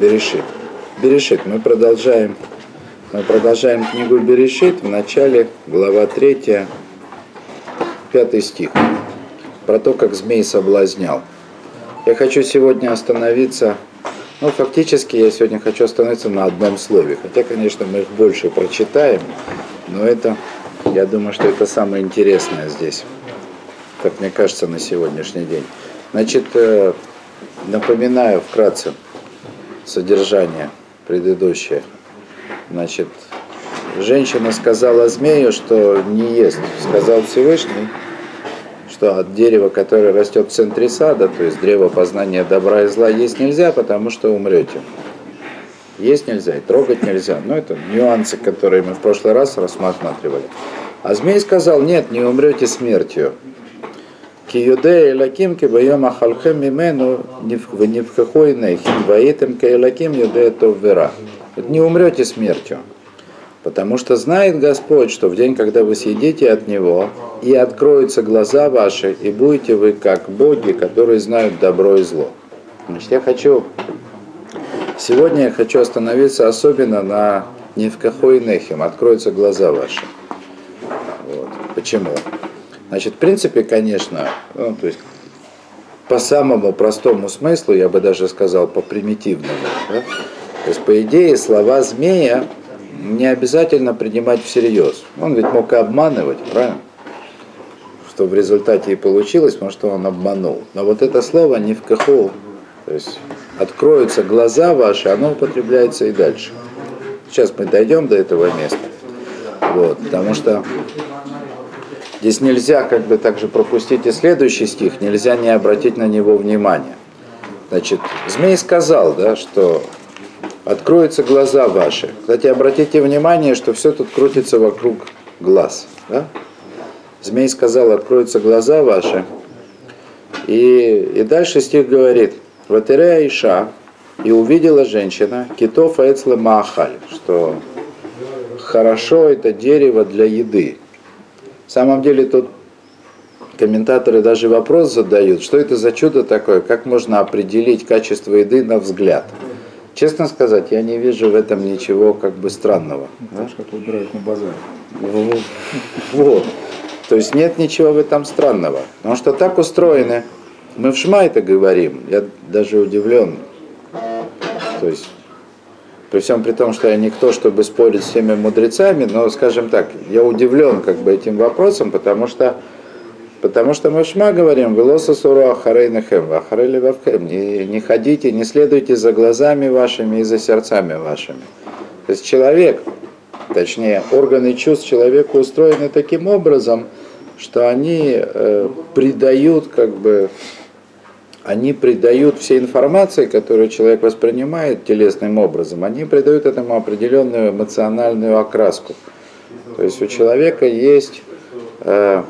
Берешит. Берешит. Мы продолжаем, мы продолжаем книгу Берешит в начале, глава 3, 5 стих. Про то, как змей соблазнял. Я хочу сегодня остановиться, ну, фактически я сегодня хочу остановиться на одном слове. Хотя, конечно, мы их больше прочитаем, но это, я думаю, что это самое интересное здесь, как мне кажется, на сегодняшний день. Значит, э, напоминаю вкратце содержание предыдущее. Значит, женщина сказала змею, что не ест. Сказал Всевышний, что от дерева, которое растет в центре сада, то есть древо познания добра и зла, есть нельзя, потому что умрете. Есть нельзя и трогать нельзя. Но это нюансы, которые мы в прошлый раз рассматривали. А змей сказал, нет, не умрете смертью. Киюде Элаким кибайом ахалхем мимену невхахой нейхим ваитем каэлаким юде вера. Не умрете смертью. Потому что знает Господь, что в день, когда вы съедите от Него, и откроются глаза ваши, и будете вы как боги, которые знают добро и зло. Значит, я хочу, сегодня я хочу остановиться особенно на Невкахой Нехим, откроются глаза ваши. Вот. Почему? Значит, в принципе, конечно, ну, то есть по самому простому смыслу, я бы даже сказал, по примитивному. Да? То есть, по идее, слова змея не обязательно принимать всерьез. Он ведь мог и обманывать, правильно? Что в результате и получилось, что он обманул. Но вот это слово не в каху, то есть откроются глаза ваши, оно употребляется и дальше. Сейчас мы дойдем до этого места. Вот, потому что здесь нельзя как бы также пропустить и следующий стих, нельзя не обратить на него внимания. Значит, змей сказал, да, что откроются глаза ваши. Кстати, обратите внимание, что все тут крутится вокруг глаз. Да? Змей сказал, откроются глаза ваши. И, и дальше стих говорит, Ватерея Иша, и увидела женщина, китов эцле маахаль, что хорошо это дерево для еды. В самом деле тут комментаторы даже вопрос задают, что это за чудо такое, как можно определить качество еды на взгляд. Честно сказать, я не вижу в этом ничего как бы странного. Знаешь, как выбирают на базаре. Вот. То есть нет ничего в этом странного. Потому что так устроены. Мы в Шма это говорим. Я даже удивлен. То есть при всем при том, что я никто, чтобы спорить с всеми мудрецами, но, скажем так, я удивлен как бы этим вопросом, потому что Потому что мы Шма говорим, «Велоса суру ахарейнахем, ахарейли вавхем». Не, не ходите, не следуйте за глазами вашими и за сердцами вашими. То есть человек, точнее, органы чувств человека устроены таким образом, что они э, придают как бы они придают всей информации, которую человек воспринимает телесным образом, они придают этому определенную эмоциональную окраску. То есть у человека есть э,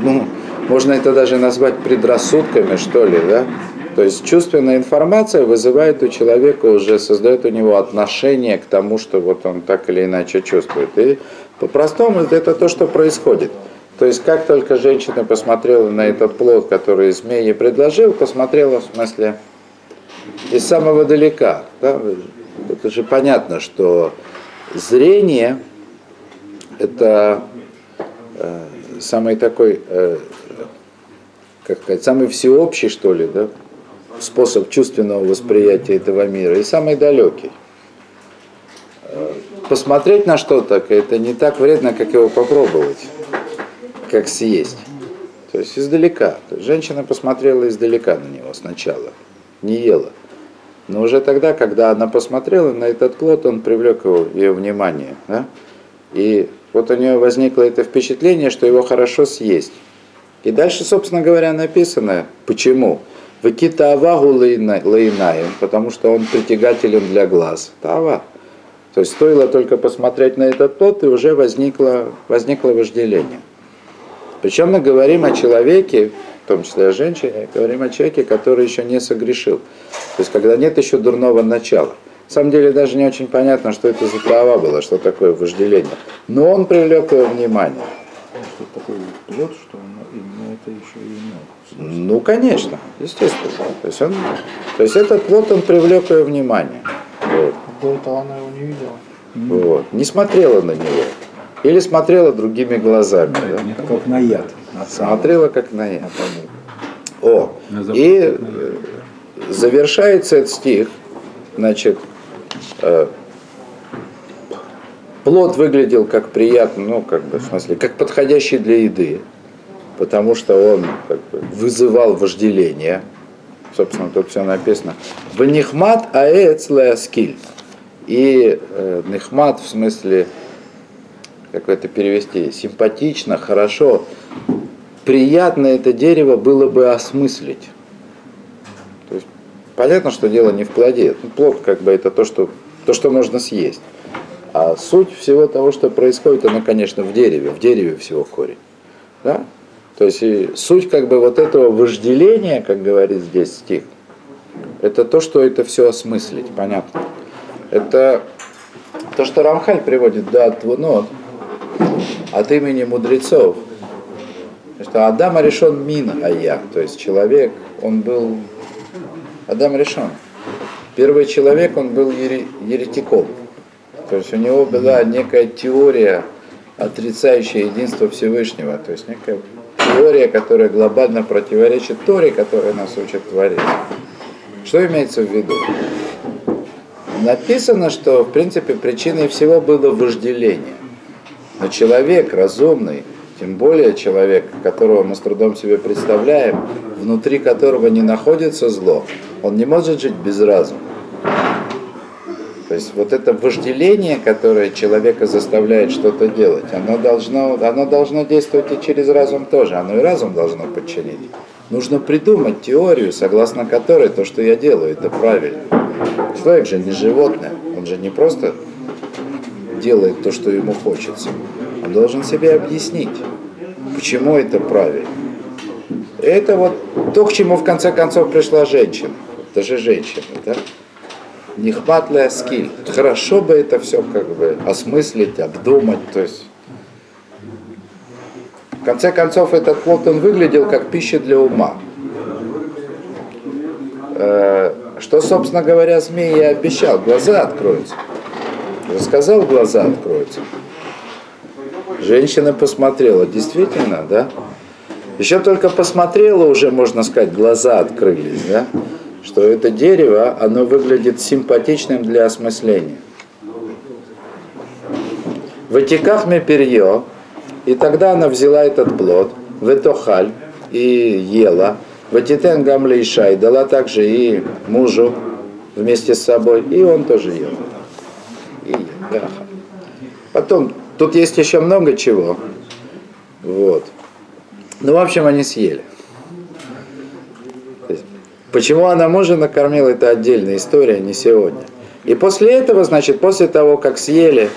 ну, можно это даже назвать предрассудками, что ли, да? То есть чувственная информация вызывает у человека уже, создает у него отношение к тому, что вот он так или иначе чувствует. И по-простому это то, что происходит. То есть как только женщина посмотрела на этот плод, который змей ей предложил, посмотрела в смысле из самого далека. Да? Это же понятно, что зрение это э, самый такой, э, как сказать, самый всеобщий, что ли, да, способ чувственного восприятия этого мира и самый далекий. Э, посмотреть на что-то, это не так вредно, как его попробовать, как съесть. То есть издалека. Женщина посмотрела издалека на него сначала, не ела. Но уже тогда, когда она посмотрела на этот плод, он привлек его, ее внимание. Да? И вот у нее возникло это впечатление, что его хорошо съесть. И дальше, собственно говоря, написано, почему. Выкита авагу лейнаем, потому что он притягателен для глаз. Тава. То есть стоило только посмотреть на этот плод, и уже возникло, возникло вожделение. Причем мы говорим о человеке, в том числе о женщине, говорим о человеке, который еще не согрешил. То есть когда нет еще дурного начала. На самом деле даже не очень понятно, что это за трава была, что такое вожделение. Но он привлек его внимание. Что такое плод, что он именно это еще и имел. Ну, конечно, естественно. То есть, он, то есть этот плод, он привлек ее внимание. Вот. До этого она его не видела. Вот. Не смотрела на него. Или смотрела другими глазами. да? Как на яд. Смотрела как на яд. О, и э, завершается этот стих, значит, э, плод выглядел как приятный, ну, как бы, в смысле, как подходящий для еды, потому что он как бы, вызывал вожделение. Собственно, тут все написано. В нихмат аэц леаскиль. И э, нихмат в смысле, как это перевести, симпатично, хорошо, приятно это дерево было бы осмыслить. То есть понятно, что дело не в плоде. Ну, плод как бы это то, что, то, что можно съесть. А суть всего того, что происходит, она, конечно, в дереве. В дереве всего корень. Да? То есть и суть как бы вот этого вожделения, как говорит здесь стих, это то, что это все осмыслить, понятно. Это то, что Рамхаль приводит да, Твунот от имени мудрецов. Что Адам решен мин ая, то есть человек, он был, Адам решен. Первый человек, он был ере- еретиком. То есть у него была некая теория, отрицающая единство Всевышнего. То есть некая теория, которая глобально противоречит Торе, которая нас учит творить. Что имеется в виду? Написано, что в принципе причиной всего было вожделение. Но человек разумный, тем более человек, которого мы с трудом себе представляем, внутри которого не находится зло, он не может жить без разума. То есть вот это вожделение, которое человека заставляет что-то делать, оно должно, оно должно действовать и через разум тоже, оно и разум должно подчинить. Нужно придумать теорию, согласно которой то, что я делаю, это правильно. Человек же не животное, он же не просто делает то, что ему хочется. Он должен себе объяснить, почему это правильно. Это вот то, к чему в конце концов пришла женщина. Это же женщина, да? Нехватная скиль. Хорошо бы это все как бы осмыслить, обдумать, то есть в конце концов, этот плод, он выглядел как пища для ума. Э, Что, собственно говоря, змей и обещал, глаза откроются. Сказал, глаза откроются. Женщина посмотрела, действительно, да? Еще только посмотрела, уже, можно сказать, глаза открылись, да? Что это дерево, оно выглядит симпатичным для осмысления. В Этикахме перье, и тогда она взяла этот плод, в Этохаль, и ела. В Этитен Гамле Ишай дала также и мужу вместе с собой, и он тоже ел. Да. Потом, тут есть еще много чего. Вот. Ну, в общем, они съели. Почему она мужа накормила, это отдельная история, не сегодня. И после этого, значит, после того, как съели,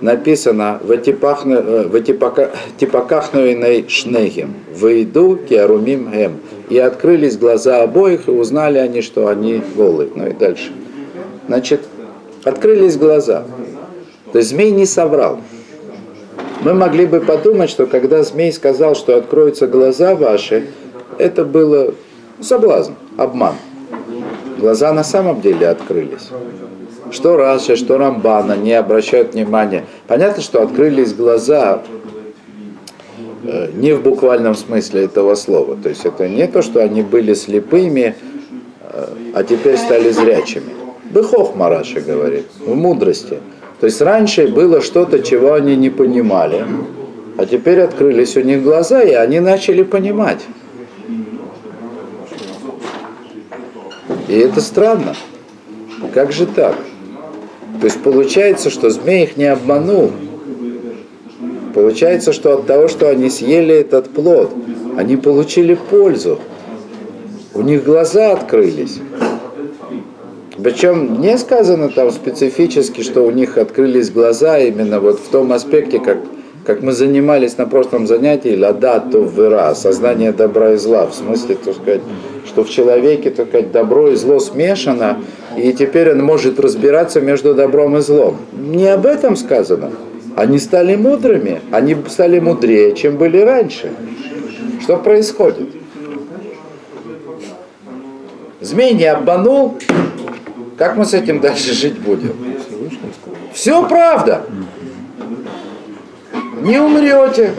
написано в типакахнуиной шнегем, выйду киарумим гем. И открылись глаза обоих, и узнали они, что они голые. Ну и дальше. Значит, открылись глаза. То есть змей не соврал. Мы могли бы подумать, что когда змей сказал, что откроются глаза ваши, это было соблазн, обман. Глаза на самом деле открылись. Что Раши, что Рамбана не обращают внимания. Понятно, что открылись глаза э, не в буквальном смысле этого слова. То есть это не то, что они были слепыми, э, а теперь стали зрячими. Быхох Мараши говорит, в мудрости. То есть раньше было что-то, чего они не понимали, а теперь открылись у них глаза, и они начали понимать. И это странно. Как же так? То есть получается, что змей их не обманул. Получается, что от того, что они съели этот плод, они получили пользу. У них глаза открылись. Причем не сказано там специфически, что у них открылись глаза именно вот в том аспекте, как, как мы занимались на прошлом занятии, лада то вера, сознание добра и зла. В смысле, так сказать, что в человеке, так сказать, добро и зло смешано, и теперь он может разбираться между добром и злом. Не об этом сказано. Они стали мудрыми, они стали мудрее, чем были раньше. Что происходит? Змей не обманул, как мы с этим дальше жить будем? Все правда. Не умрете,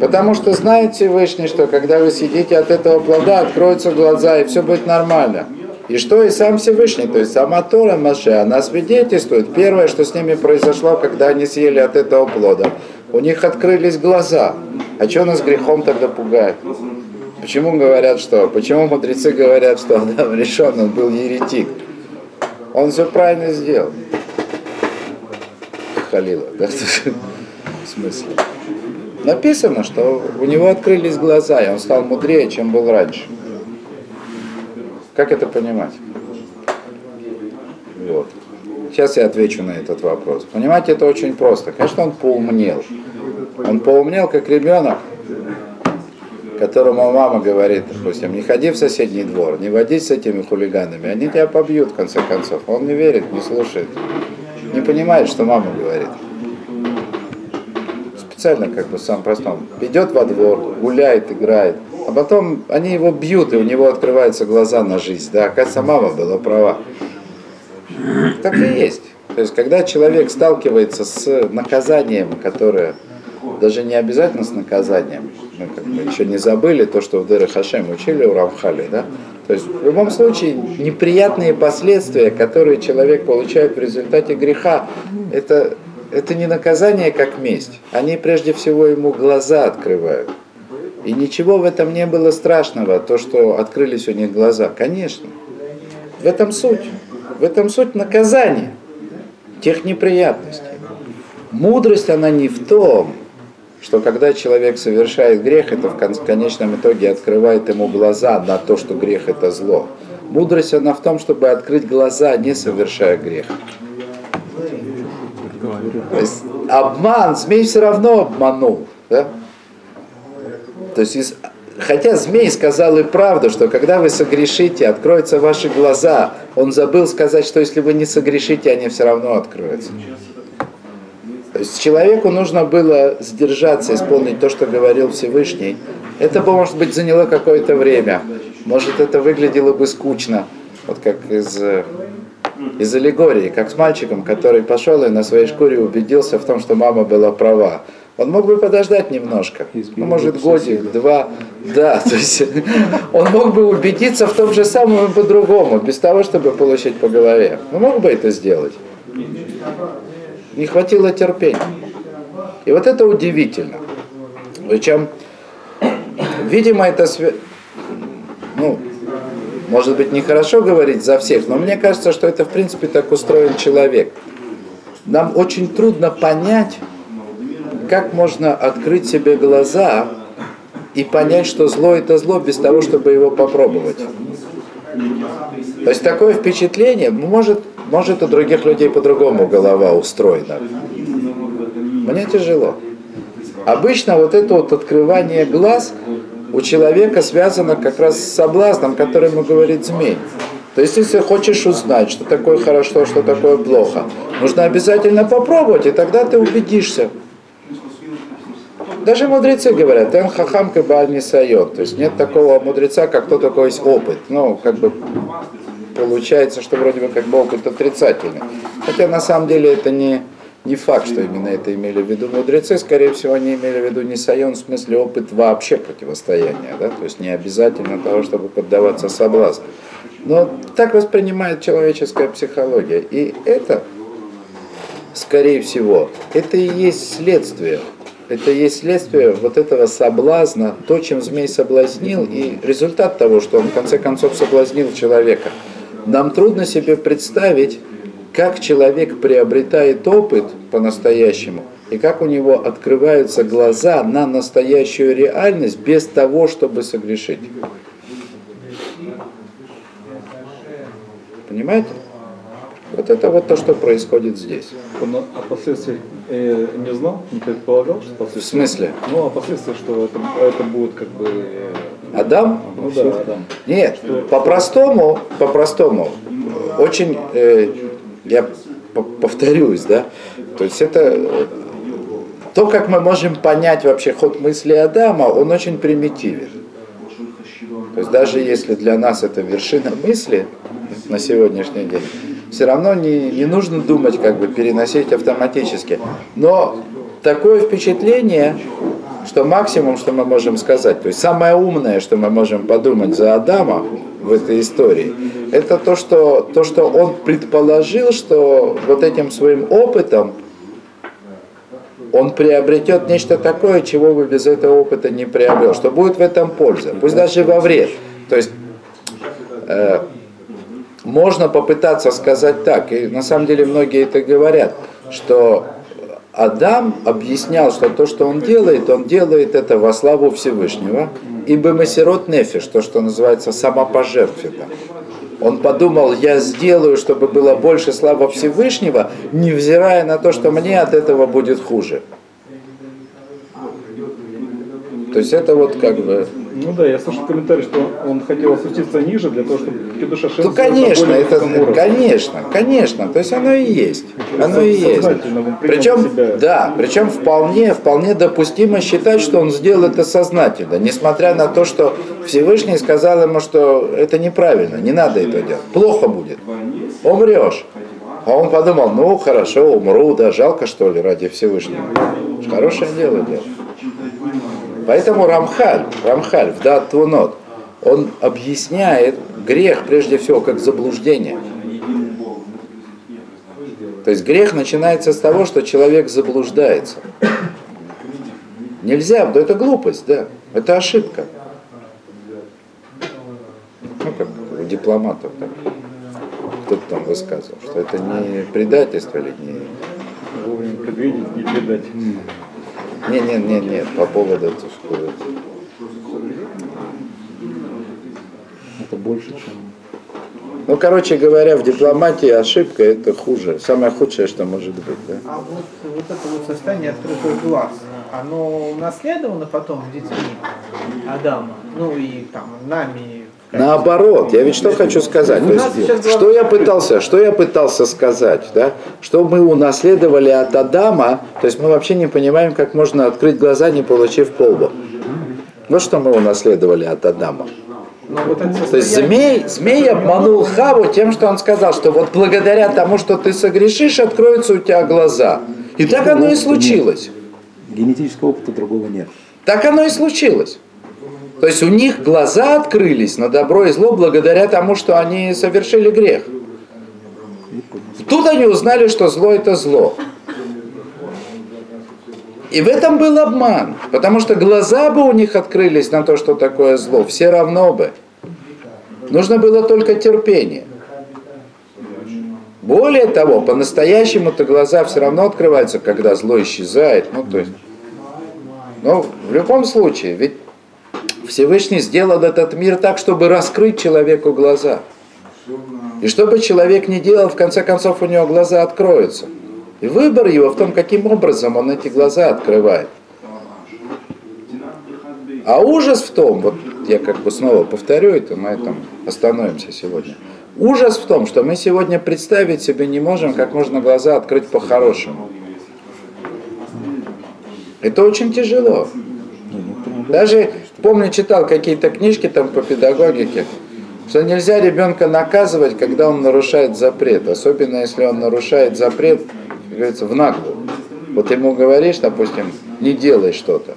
потому что знаете Вышний, что когда вы сидите от этого плода, откроются глаза, и все будет нормально. И что и сам Всевышний, то есть сама Тора Маше, она свидетельствует. Первое, что с ними произошло, когда они съели от этого плода, у них открылись глаза. А что нас грехом тогда пугает? Почему говорят, что? Почему мудрецы говорят, что Адам решен, он был еретик? Он все правильно сделал. Халила, да? В смысле? Написано, что у него открылись глаза, и он стал мудрее, чем был раньше. Как это понимать? Вот. Сейчас я отвечу на этот вопрос. Понимаете, это очень просто. Конечно, он поумнел. Он поумнел, как ребенок, которому мама говорит, допустим, не ходи в соседний двор, не водись с этими хулиганами, они тебя побьют, в конце концов. Он не верит, не слушает, не понимает, что мама говорит. Специально как бы сам простом. Идет во двор, гуляет, играет, а потом они его бьют, и у него открываются глаза на жизнь. Да, оказывается, мама была права. Так и есть. То есть, когда человек сталкивается с наказанием, которое даже не обязательно с наказанием, мы как бы еще не забыли то, что в Дыры Хашем учили у Рамхали, да? То есть, в любом случае, неприятные последствия, которые человек получает в результате греха, это, это не наказание как месть. Они прежде всего ему глаза открывают. И ничего в этом не было страшного, то, что открылись у них глаза. Конечно. В этом суть. В этом суть наказания тех неприятностей. Мудрость, она не в том, что когда человек совершает грех, это в конечном итоге открывает ему глаза на то, что грех это зло. Мудрость, она в том, чтобы открыть глаза, не совершая грех. То есть обман, змей все равно обманул. Да? То есть, хотя змей сказал и правду, что когда вы согрешите, откроются ваши глаза. Он забыл сказать, что если вы не согрешите, они все равно откроются. То есть человеку нужно было сдержаться, исполнить то, что говорил Всевышний. Это бы, может быть, заняло какое-то время. Может, это выглядело бы скучно. Вот как из, из аллегории, как с мальчиком, который пошел и на своей шкуре убедился в том, что мама была права. Он мог бы подождать немножко, ну, может, годик, два, да, то есть он мог бы убедиться в том же самом и по-другому, без того, чтобы получить по голове. Он мог бы это сделать. Не хватило терпения. И вот это удивительно. Причем, видимо, это, ну, может быть, нехорошо говорить за всех, но мне кажется, что это, в принципе, так устроен человек. Нам очень трудно понять, как можно открыть себе глаза и понять, что зло это зло, без того, чтобы его попробовать. То есть такое впечатление, может, может у других людей по-другому голова устроена. Мне тяжело. Обычно вот это вот открывание глаз у человека связано как раз с соблазном, который ему говорит змей. То есть, если хочешь узнать, что такое хорошо, что такое плохо, нужно обязательно попробовать, и тогда ты убедишься. Даже мудрецы говорят, эн хахам кабаль не сайот. То есть нет такого мудреца, как кто такой есть опыт. Ну, как бы получается, что вроде бы как бы опыт отрицательный. Хотя на самом деле это не, не факт, что именно это имели в виду мудрецы. Скорее всего, они имели в виду не сайон, в смысле опыт вообще противостояния. Да? То есть не обязательно того, чтобы поддаваться соблазну. Но так воспринимает человеческая психология. И это, скорее всего, это и есть следствие это есть следствие вот этого соблазна, то, чем змей соблазнил, и результат того, что он в конце концов соблазнил человека. Нам трудно себе представить, как человек приобретает опыт по-настоящему, и как у него открываются глаза на настоящую реальность без того, чтобы согрешить. Понимаете? Вот это вот то, что происходит здесь. Он о последствиях э, не знал, не предполагал, что последствия. В смысле? Ну, о последствиях, что это, это будет как бы... Э, Адам? Ну да, Адам. Нет, по-простому, по-простому, очень, э, я повторюсь, да, то есть это э, то, как мы можем понять вообще ход мысли Адама, он очень примитивен. То есть даже если для нас это вершина мысли на сегодняшний день, все равно не, не нужно думать, как бы переносить автоматически. Но такое впечатление, что максимум, что мы можем сказать, то есть самое умное, что мы можем подумать за Адама в этой истории, это то, что, то, что он предположил, что вот этим своим опытом он приобретет нечто такое, чего бы без этого опыта не приобрел, что будет в этом польза, пусть даже во вред. То есть э, можно попытаться сказать так, и на самом деле многие это говорят, что Адам объяснял, что то, что он делает, он делает это во славу Всевышнего, ибо Масерот Нефиш, то, что называется самопожертвенно. Он подумал, я сделаю, чтобы было больше слава Всевышнего, невзирая на то, что мне от этого будет хуже. То есть это вот как бы... Ну да, я слышал комментарий, что он хотел опуститься ниже для того, чтобы Кедуша Шем Ну, конечно, это, конечно, конечно, то есть оно и есть, оно и есть. Причем, себя. да, причем вполне, вполне допустимо считать, что он сделал это сознательно, несмотря на то, что Всевышний сказал ему, что это неправильно, не надо это делать, плохо будет, умрешь. А он подумал, ну хорошо, умру, да, жалко что ли ради Всевышнего. Хорошее дело делал. Поэтому Рамхаль, Рамхаль в Дат Твунот, он объясняет грех прежде всего как заблуждение. То есть грех начинается с того, что человек заблуждается. Нельзя, да это глупость, да, это ошибка. Ну, как у дипломатов так. Кто-то там высказывал, что это не предательство или не... Вовремя предвидеть и предать. Не, не, не, нет, по поводу этого, что Это больше, чем... Ну, короче говоря, в дипломатии ошибка это хуже. Самое худшее, что может быть. Да? А вот, вот это вот состояние открытых глаз, оно унаследовано потом детьми Адама, ну и там нами. Наоборот, я ведь что хочу сказать. То есть, что я пытался, что я пытался сказать, да? Что мы унаследовали от Адама, то есть мы вообще не понимаем, как можно открыть глаза, не получив полбу. Вот что мы унаследовали от Адама. Вот это То есть змей, змей обманул Хаву тем, что он сказал, что вот благодаря тому, что ты согрешишь, откроются у тебя глаза. И так оно и случилось. Генетического опыта другого нет. Так оно и случилось. То есть у них глаза открылись на добро и зло благодаря тому, что они совершили грех. Тут они узнали, что зло это зло. И в этом был обман, потому что глаза бы у них открылись на то, что такое зло, все равно бы. Нужно было только терпение. Более того, по-настоящему-то глаза все равно открываются, когда зло исчезает. Ну, то есть, но в любом случае, ведь Всевышний сделал этот мир так, чтобы раскрыть человеку глаза. И чтобы человек не делал, в конце концов у него глаза откроются. И выбор его в том, каким образом он эти глаза открывает. А ужас в том, вот я как бы снова повторю это, мы этом остановимся сегодня. Ужас в том, что мы сегодня представить себе не можем, как можно глаза открыть по-хорошему. Это очень тяжело. Даже, помню, читал какие-то книжки там по педагогике, что нельзя ребенка наказывать, когда он нарушает запрет. Особенно, если он нарушает запрет, как говорится, в наглую. Вот ему говоришь, допустим, не делай что-то.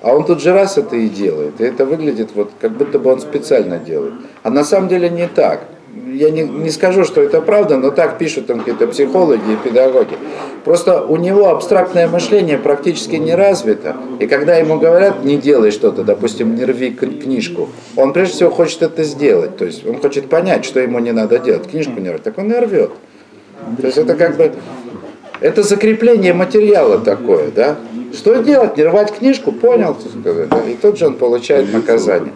А он тут же раз это и делает. И это выглядит вот, как будто бы он специально делает. А на самом деле не так. Я не, не скажу, что это правда, но так пишут там какие-то психологи и педагоги. Просто у него абстрактное мышление практически не развито. И когда ему говорят, не делай что-то, допустим, не рви книжку, он прежде всего хочет это сделать. То есть он хочет понять, что ему не надо делать. Книжку не рвать. Так он и рвет. То есть это как бы это закрепление материала такое, да? Что делать? Не рвать книжку? Понял? сказать, да? И тут же он получает наказание.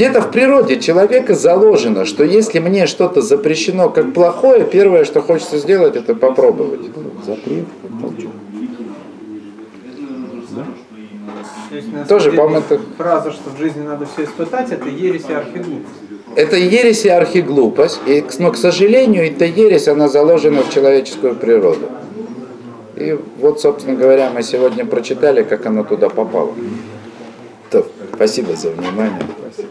Где-то в природе человека заложено, что если мне что-то запрещено как плохое, первое, что хочется сделать, это попробовать. Запрет. То есть, Тоже, по-моему, это- фраза, что в жизни надо все испытать, это ересь и архиглупость. Это ересь и архиглупость, и, но, к сожалению, эта ересь, она заложена в человеческую природу. И вот, собственно говоря, мы сегодня прочитали, как оно туда попало. То, Спасибо за внимание. Спасибо.